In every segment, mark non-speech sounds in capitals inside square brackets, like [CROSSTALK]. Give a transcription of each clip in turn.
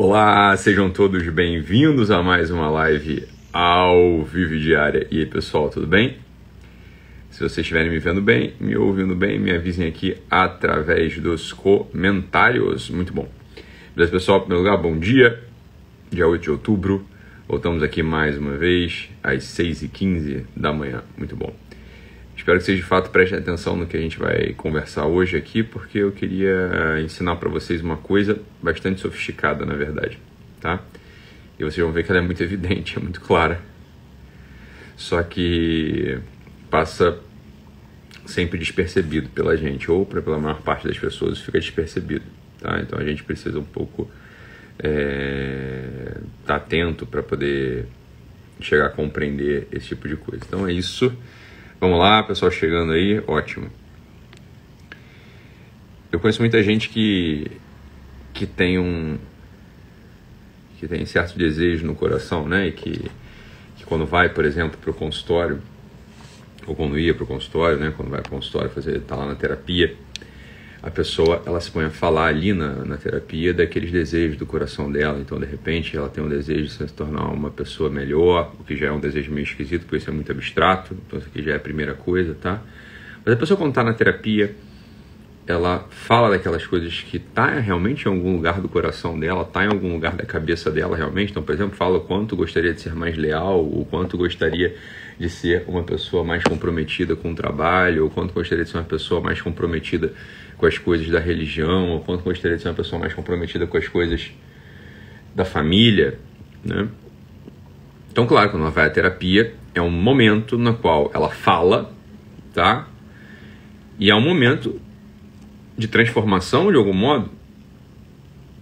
Olá, sejam todos bem-vindos a mais uma live ao vivo diária. E aí, pessoal, tudo bem? Se vocês estiverem me vendo bem, me ouvindo bem, me avisem aqui através dos comentários. Muito bom. Beleza, pessoal? Em primeiro lugar, bom dia. Dia 8 de outubro. Voltamos aqui mais uma vez às 6h15 da manhã. Muito bom. Espero que vocês de fato prestem atenção no que a gente vai conversar hoje aqui, porque eu queria ensinar para vocês uma coisa bastante sofisticada, na verdade, tá? E vocês vão ver que ela é muito [LAUGHS] evidente, é muito clara. Só que passa sempre despercebido pela gente, ou pela maior parte das pessoas fica despercebido, tá? Então a gente precisa um pouco estar é, tá atento para poder chegar a compreender esse tipo de coisa. Então é isso. Vamos lá, pessoal chegando aí, ótimo. Eu conheço muita gente que, que tem um que tem certo desejo no coração, né? E que, que quando vai, por exemplo, para o consultório, ou quando ia para o consultório, né? Quando vai para o consultório fazer, tá lá na terapia, a pessoa ela se põe a falar ali na, na terapia daqueles desejos do coração dela. Então, de repente, ela tem um desejo de se tornar uma pessoa melhor, o que já é um desejo meio esquisito, porque isso é muito abstrato. Então, isso aqui já é a primeira coisa, tá? Mas a pessoa, quando está na terapia, ela fala daquelas coisas que tá realmente em algum lugar do coração dela, tá em algum lugar da cabeça dela realmente. Então, por exemplo, fala o quanto gostaria de ser mais leal, o quanto gostaria de ser uma pessoa mais comprometida com o trabalho, ou quanto gostaria de ser uma pessoa mais comprometida com as coisas da religião, ou quanto gostaria de ser uma pessoa mais comprometida com as coisas da família, né? Então, claro, quando ela vai à terapia, é um momento no qual ela fala, tá? E é um momento de transformação de algum modo,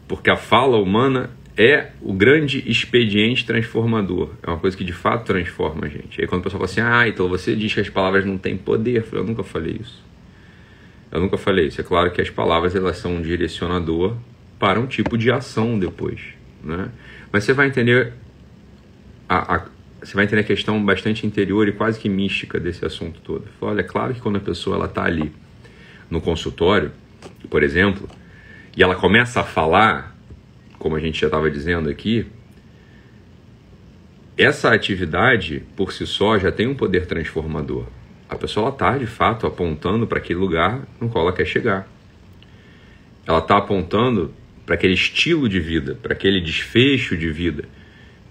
porque a fala humana é o grande expediente transformador. É uma coisa que de fato transforma a gente. Aí quando o pessoal fala assim, ah, então você diz que as palavras não têm poder, eu, falei, eu nunca falei isso. Eu nunca falei isso. É claro que as palavras elas são um direcionador para um tipo de ação depois, né? Mas você vai entender a, a, você vai entender a questão bastante interior e quase que mística desse assunto todo. Olha, é claro que quando a pessoa está ali no consultório, por exemplo, e ela começa a falar, como a gente já estava dizendo aqui, essa atividade por si só já tem um poder transformador a pessoa está de fato apontando para aquele lugar no qual ela quer chegar. Ela está apontando para aquele estilo de vida, para aquele desfecho de vida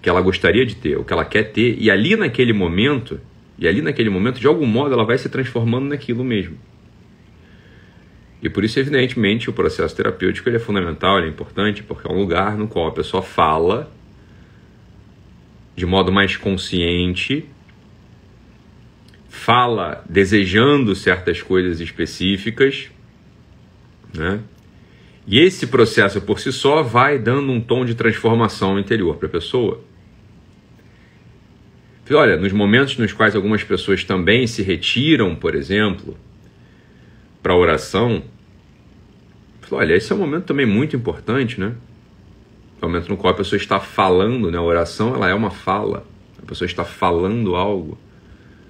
que ela gostaria de ter, o que ela quer ter, e ali naquele momento, e ali naquele momento, de algum modo, ela vai se transformando naquilo mesmo. E por isso, evidentemente, o processo terapêutico ele é fundamental, ele é importante, porque é um lugar no qual a pessoa fala de modo mais consciente fala desejando certas coisas específicas, né? E esse processo por si só vai dando um tom de transformação interior para a pessoa. Olha, nos momentos nos quais algumas pessoas também se retiram, por exemplo, para oração, olha, esse é um momento também muito importante, né? É o momento no qual a pessoa está falando, né? A oração, ela é uma fala. A pessoa está falando algo.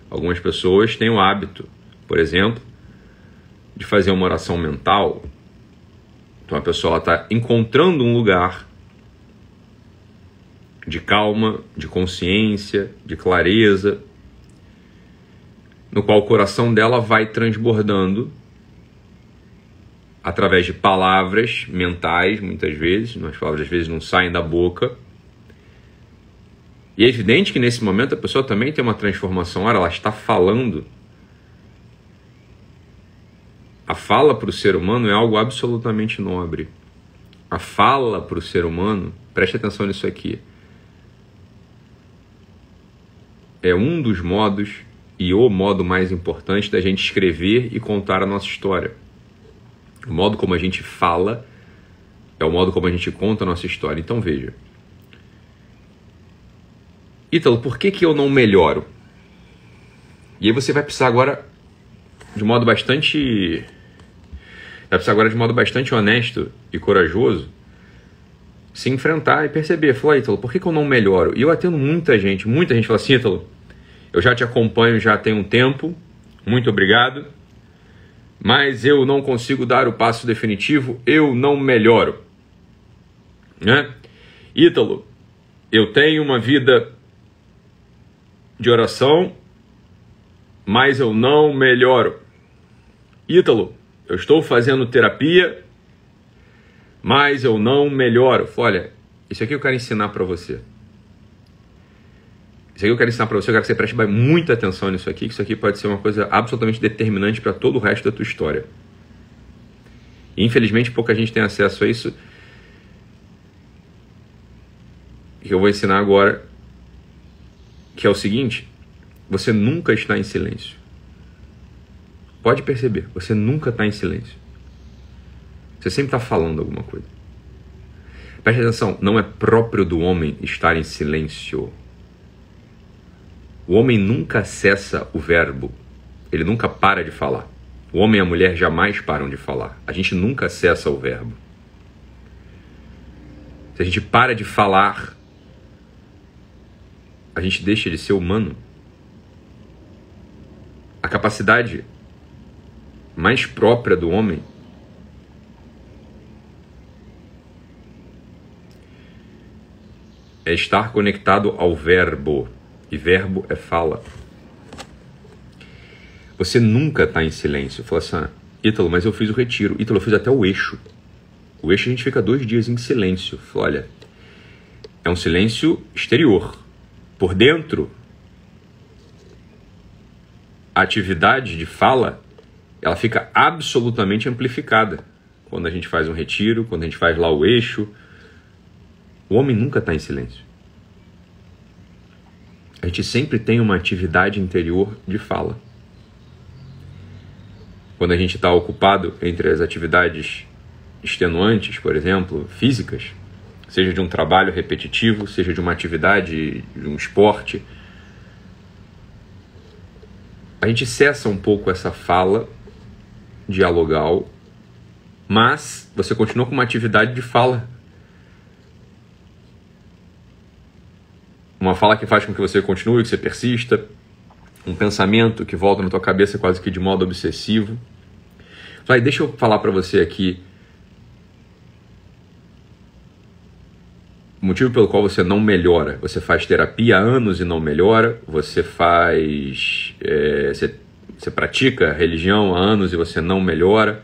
Algumas pessoas têm o hábito, por exemplo, de fazer uma oração mental. Então a pessoa está encontrando um lugar de calma, de consciência, de clareza, no qual o coração dela vai transbordando através de palavras mentais, muitas vezes, as palavras às vezes não saem da boca, e é evidente que nesse momento a pessoa também tem uma transformação. Ora, ela está falando. A fala para o ser humano é algo absolutamente nobre. A fala para o ser humano, preste atenção nisso aqui, é um dos modos e o modo mais importante da gente escrever e contar a nossa história. O modo como a gente fala é o modo como a gente conta a nossa história. Então veja. Ítalo, por que, que eu não melhoro? E aí você vai precisar agora, de modo bastante. Vai precisar agora de modo bastante honesto e corajoso se enfrentar e perceber. Falar, Ítalo, por que, que eu não melhoro? E eu atendo muita gente, muita gente fala assim, Ítalo, eu já te acompanho já tem um tempo, muito obrigado, mas eu não consigo dar o passo definitivo, eu não melhoro. Né? Ítalo, eu tenho uma vida de oração, mas eu não melhoro. Ítalo, eu estou fazendo terapia, mas eu não melhoro. Olha, isso aqui eu quero ensinar para você. Isso aqui eu quero ensinar para você, eu quero que você preste muita atenção nisso aqui, que isso aqui pode ser uma coisa absolutamente determinante para todo o resto da tua história. E, infelizmente, pouca gente tem acesso a isso. Que eu vou ensinar agora, que é o seguinte: você nunca está em silêncio. Pode perceber, você nunca está em silêncio. Você sempre está falando alguma coisa. Preste atenção, não é próprio do homem estar em silêncio. O homem nunca cessa o verbo, ele nunca para de falar. O homem e a mulher jamais param de falar. A gente nunca cessa o verbo. Se a gente para de falar, a gente deixa de ser humano. A capacidade mais própria do homem é estar conectado ao verbo. E verbo é fala. Você nunca está em silêncio. Fala assim, ah, Ítalo, mas eu fiz o retiro. Ítalo, eu fiz até o eixo. O eixo a gente fica dois dias em silêncio. Fala, olha, é um silêncio exterior. Por dentro, a atividade de fala, ela fica absolutamente amplificada. Quando a gente faz um retiro, quando a gente faz lá o eixo, o homem nunca está em silêncio. A gente sempre tem uma atividade interior de fala. Quando a gente está ocupado entre as atividades extenuantes, por exemplo, físicas, seja de um trabalho repetitivo, seja de uma atividade, de um esporte, a gente cessa um pouco essa fala dialogal, mas você continua com uma atividade de fala uma fala que faz com que você continue, que você persista, um pensamento que volta na tua cabeça quase que de modo obsessivo. Vai, deixa eu falar para você aqui o motivo pelo qual você não melhora. Você faz terapia há anos e não melhora. Você faz. É, você, você pratica religião há anos e você não melhora.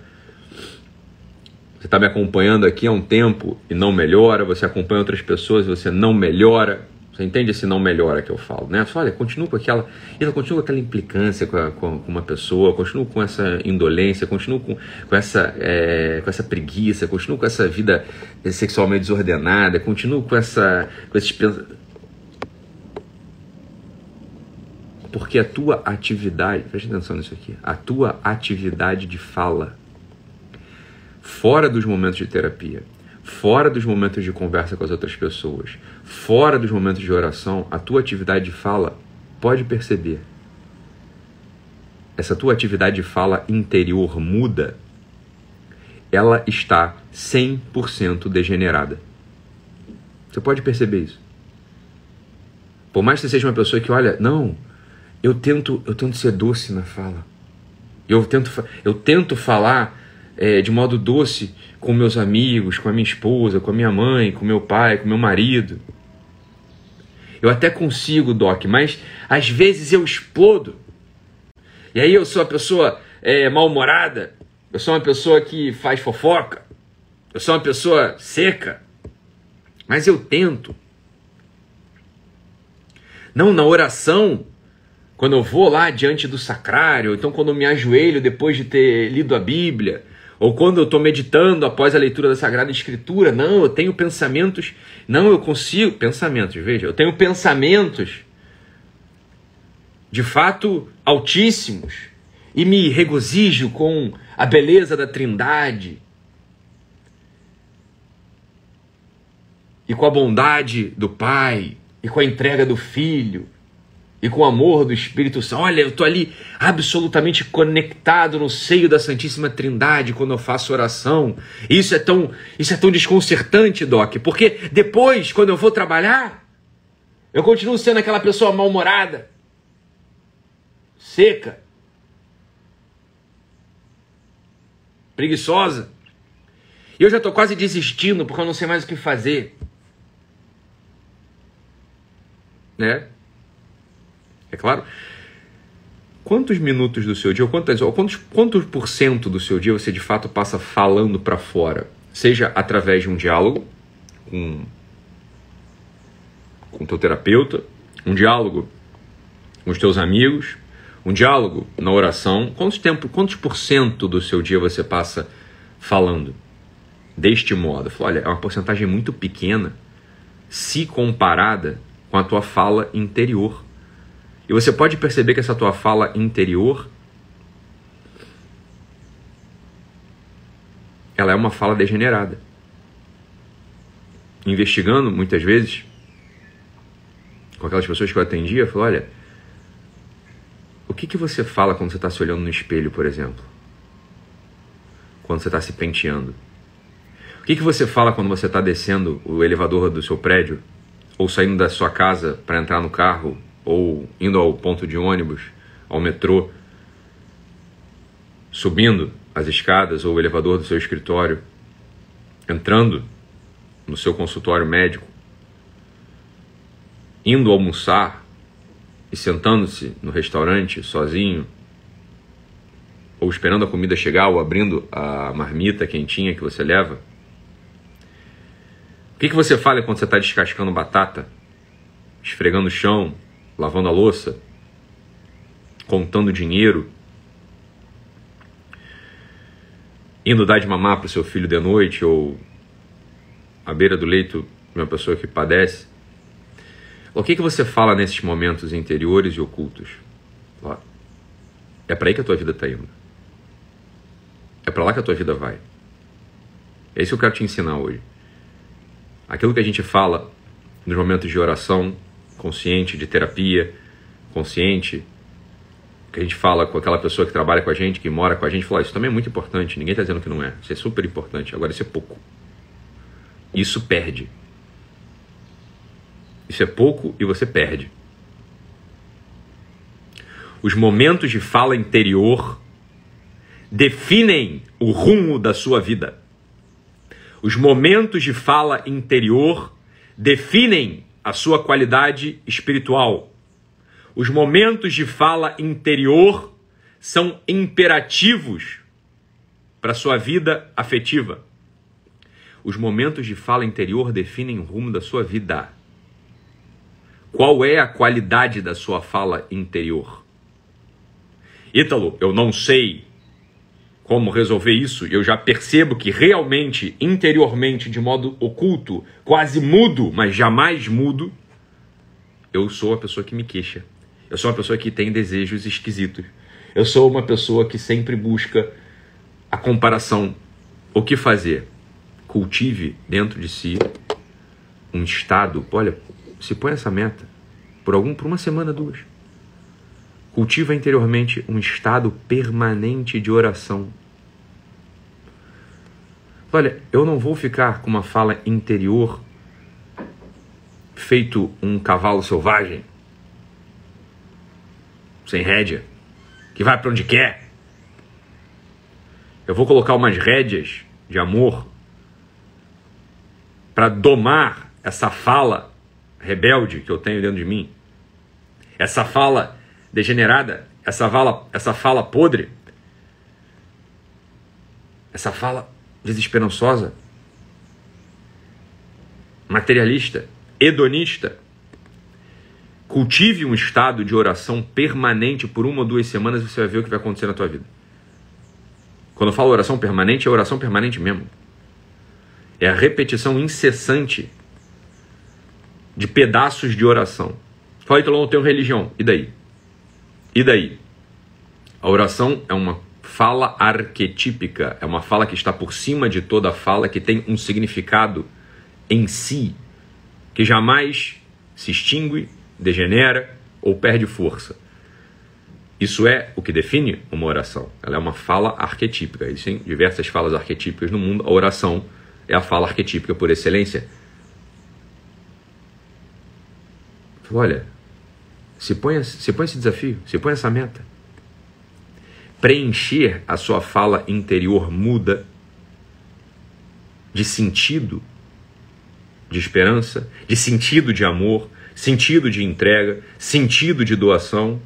Você está me acompanhando aqui há um tempo e não melhora. Você acompanha outras pessoas e você não melhora. Você entende esse não melhora que eu falo, né? Olha, continua com aquela, ela continua com aquela implicância com, a, com, uma pessoa, continua com essa indolência, continua com, com, essa, é, com essa preguiça, continua com essa vida sexualmente desordenada, continua com essa, com esses porque a tua atividade, preste atenção nisso aqui, a tua atividade de fala fora dos momentos de terapia fora dos momentos de conversa com as outras pessoas, fora dos momentos de oração, a tua atividade de fala, pode perceber. Essa tua atividade de fala interior muda, ela está 100% degenerada. Você pode perceber isso. Por mais que você seja uma pessoa que, olha, não, eu tento, eu tento ser doce na fala. Eu tento, eu tento falar é, de modo doce com meus amigos, com a minha esposa, com a minha mãe, com meu pai, com meu marido. Eu até consigo, Doc, mas às vezes eu explodo. E aí eu sou uma pessoa é, mal-humorada, eu sou uma pessoa que faz fofoca, eu sou uma pessoa seca. Mas eu tento. Não, na oração, quando eu vou lá diante do sacrário, então quando eu me ajoelho depois de ter lido a Bíblia, ou quando eu estou meditando após a leitura da Sagrada Escritura, não, eu tenho pensamentos, não, eu consigo, pensamentos, veja, eu tenho pensamentos de fato altíssimos. E me regozijo com a beleza da Trindade. E com a bondade do Pai. E com a entrega do Filho e com o amor do Espírito Santo. Olha, eu estou ali absolutamente conectado no seio da Santíssima Trindade quando eu faço oração. Isso é tão, isso é tão desconcertante, Doc, porque depois, quando eu vou trabalhar, eu continuo sendo aquela pessoa mal-humorada, seca, preguiçosa. E eu já estou quase desistindo porque eu não sei mais o que fazer. né? É claro. Quantos minutos do seu dia, ou quantas, ou quantos, quantos por cento do seu dia você de fato passa falando para fora? Seja através de um diálogo com com teu terapeuta, um diálogo com os teus amigos, um diálogo na oração. Quanto tempo, quantos por cento do seu dia você passa falando deste modo? Olha, é uma porcentagem muito pequena se comparada com a tua fala interior. E você pode perceber que essa tua fala interior ela é uma fala degenerada. Investigando muitas vezes com aquelas pessoas que eu atendia, eu falei, olha, o que, que você fala quando você está se olhando no espelho, por exemplo? Quando você está se penteando? O que, que você fala quando você está descendo o elevador do seu prédio? Ou saindo da sua casa para entrar no carro? Ou indo ao ponto de ônibus, ao metrô? Subindo as escadas ou o elevador do seu escritório? Entrando no seu consultório médico? Indo almoçar e sentando-se no restaurante sozinho, ou esperando a comida chegar, ou abrindo a marmita quentinha que você leva? O que, que você fala quando você está descascando batata, esfregando o chão, lavando a louça, contando dinheiro, indo dar de mamar para o seu filho de noite, ou à beira do leito de uma pessoa que padece? O que, que você fala nesses momentos interiores e ocultos? É para aí que a tua vida está indo. É para lá que a tua vida vai. É isso que eu quero te ensinar hoje. Aquilo que a gente fala nos momentos de oração consciente, de terapia consciente, que a gente fala com aquela pessoa que trabalha com a gente, que mora com a gente, fala, isso também é muito importante, ninguém está dizendo que não é. Isso é super importante. Agora, isso é pouco. Isso perde. Isso é pouco e você perde. Os momentos de fala interior definem o rumo da sua vida. Os momentos de fala interior definem a sua qualidade espiritual. Os momentos de fala interior são imperativos para a sua vida afetiva. Os momentos de fala interior definem o rumo da sua vida. Qual é a qualidade da sua fala interior? Ítalo, eu não sei como resolver isso, eu já percebo que realmente, interiormente, de modo oculto, quase mudo, mas jamais mudo, eu sou a pessoa que me queixa. Eu sou uma pessoa que tem desejos esquisitos. Eu sou uma pessoa que sempre busca a comparação. O que fazer? Cultive dentro de si um estado. Olha, se põe essa meta por algum por uma semana, duas. Cultiva interiormente um estado permanente de oração. Olha, eu não vou ficar com uma fala interior feito um cavalo selvagem, sem rédea, que vai para onde quer. Eu vou colocar umas rédeas de amor para domar essa fala rebelde que eu tenho dentro de mim, essa fala degenerada, essa fala, essa fala podre, essa fala desesperançosa, materialista, hedonista. Cultive um estado de oração permanente por uma ou duas semanas e você vai ver o que vai acontecer na tua vida. Quando eu falo oração permanente, é oração permanente mesmo. É a repetição incessante de pedaços de oração. Fala, então eu não tenho religião. E daí? E daí? A oração é uma fala arquetípica, é uma fala que está por cima de toda fala, que tem um significado em si, que jamais se extingue, degenera ou perde força. Isso é o que define uma oração. Ela é uma fala arquetípica. Existem diversas falas arquetípicas no mundo. A oração é a fala arquetípica por excelência. Olha, se põe, se põe esse desafio, se põe essa meta. Preencher a sua fala interior muda de sentido de esperança, de sentido de amor, sentido de entrega, sentido de doação,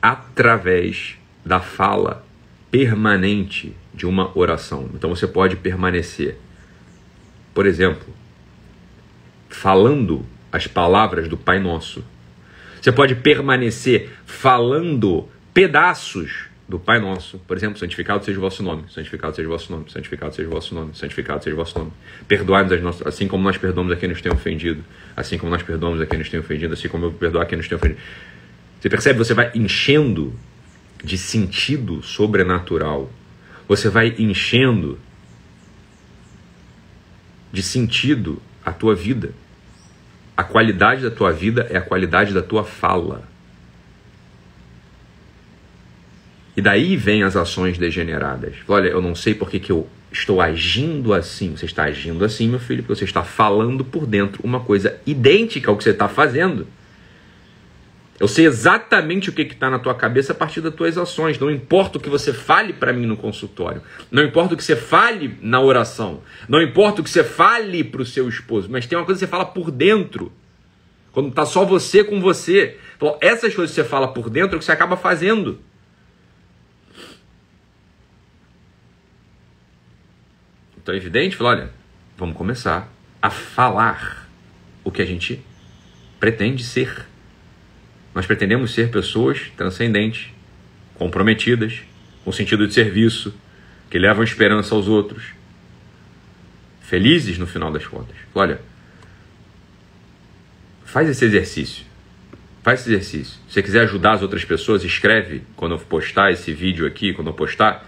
através da fala permanente de uma oração. Então você pode permanecer, por exemplo, falando as palavras do Pai Nosso. Você pode permanecer falando pedaços do Pai Nosso. Por exemplo, santificado seja o vosso nome, santificado seja o vosso nome, santificado seja o vosso nome, santificado seja o vosso nome. Perdoai-nos assim como nós perdoamos a quem nos tem ofendido, assim como nós perdoamos a quem nos tem ofendido, assim como eu perdoar a quem nos tem ofendido. Você percebe? Você vai enchendo de sentido sobrenatural. Você vai enchendo de sentido a tua vida. A qualidade da tua vida é a qualidade da tua fala. E daí vem as ações degeneradas. Olha, eu não sei por que, que eu estou agindo assim. Você está agindo assim, meu filho, porque você está falando por dentro uma coisa idêntica ao que você está fazendo. Eu sei exatamente o que está na tua cabeça a partir das tuas ações. Não importa o que você fale para mim no consultório. Não importa o que você fale na oração. Não importa o que você fale para o seu esposo. Mas tem uma coisa que você fala por dentro. Quando está só você com você. Então, essas coisas que você fala por dentro é o que você acaba fazendo. Então é evidente, fala, olha, vamos começar a falar o que a gente pretende ser. Nós pretendemos ser pessoas transcendentes, comprometidas, com sentido de serviço, que levam esperança aos outros, felizes no final das contas. Olha, faz esse exercício. Faz esse exercício. Se você quiser ajudar as outras pessoas, escreve quando eu postar esse vídeo aqui, quando eu postar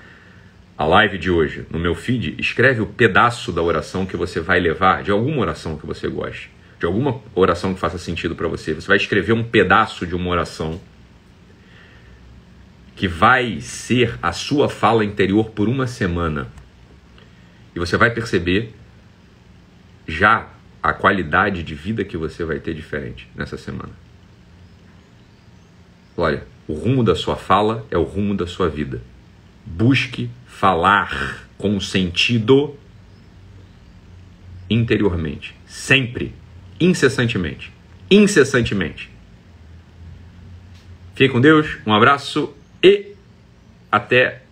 a live de hoje no meu feed, escreve o pedaço da oração que você vai levar, de alguma oração que você goste, de alguma oração que faça sentido para você. Você vai escrever um pedaço de uma oração que vai ser a sua fala interior por uma semana. E você vai perceber já a qualidade de vida que você vai ter diferente nessa semana. Olha, o rumo da sua fala é o rumo da sua vida. Busque falar com sentido interiormente, sempre, incessantemente, incessantemente. Fique com Deus, um abraço e até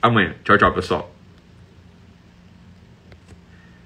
amanhã. Tchau, tchau, pessoal.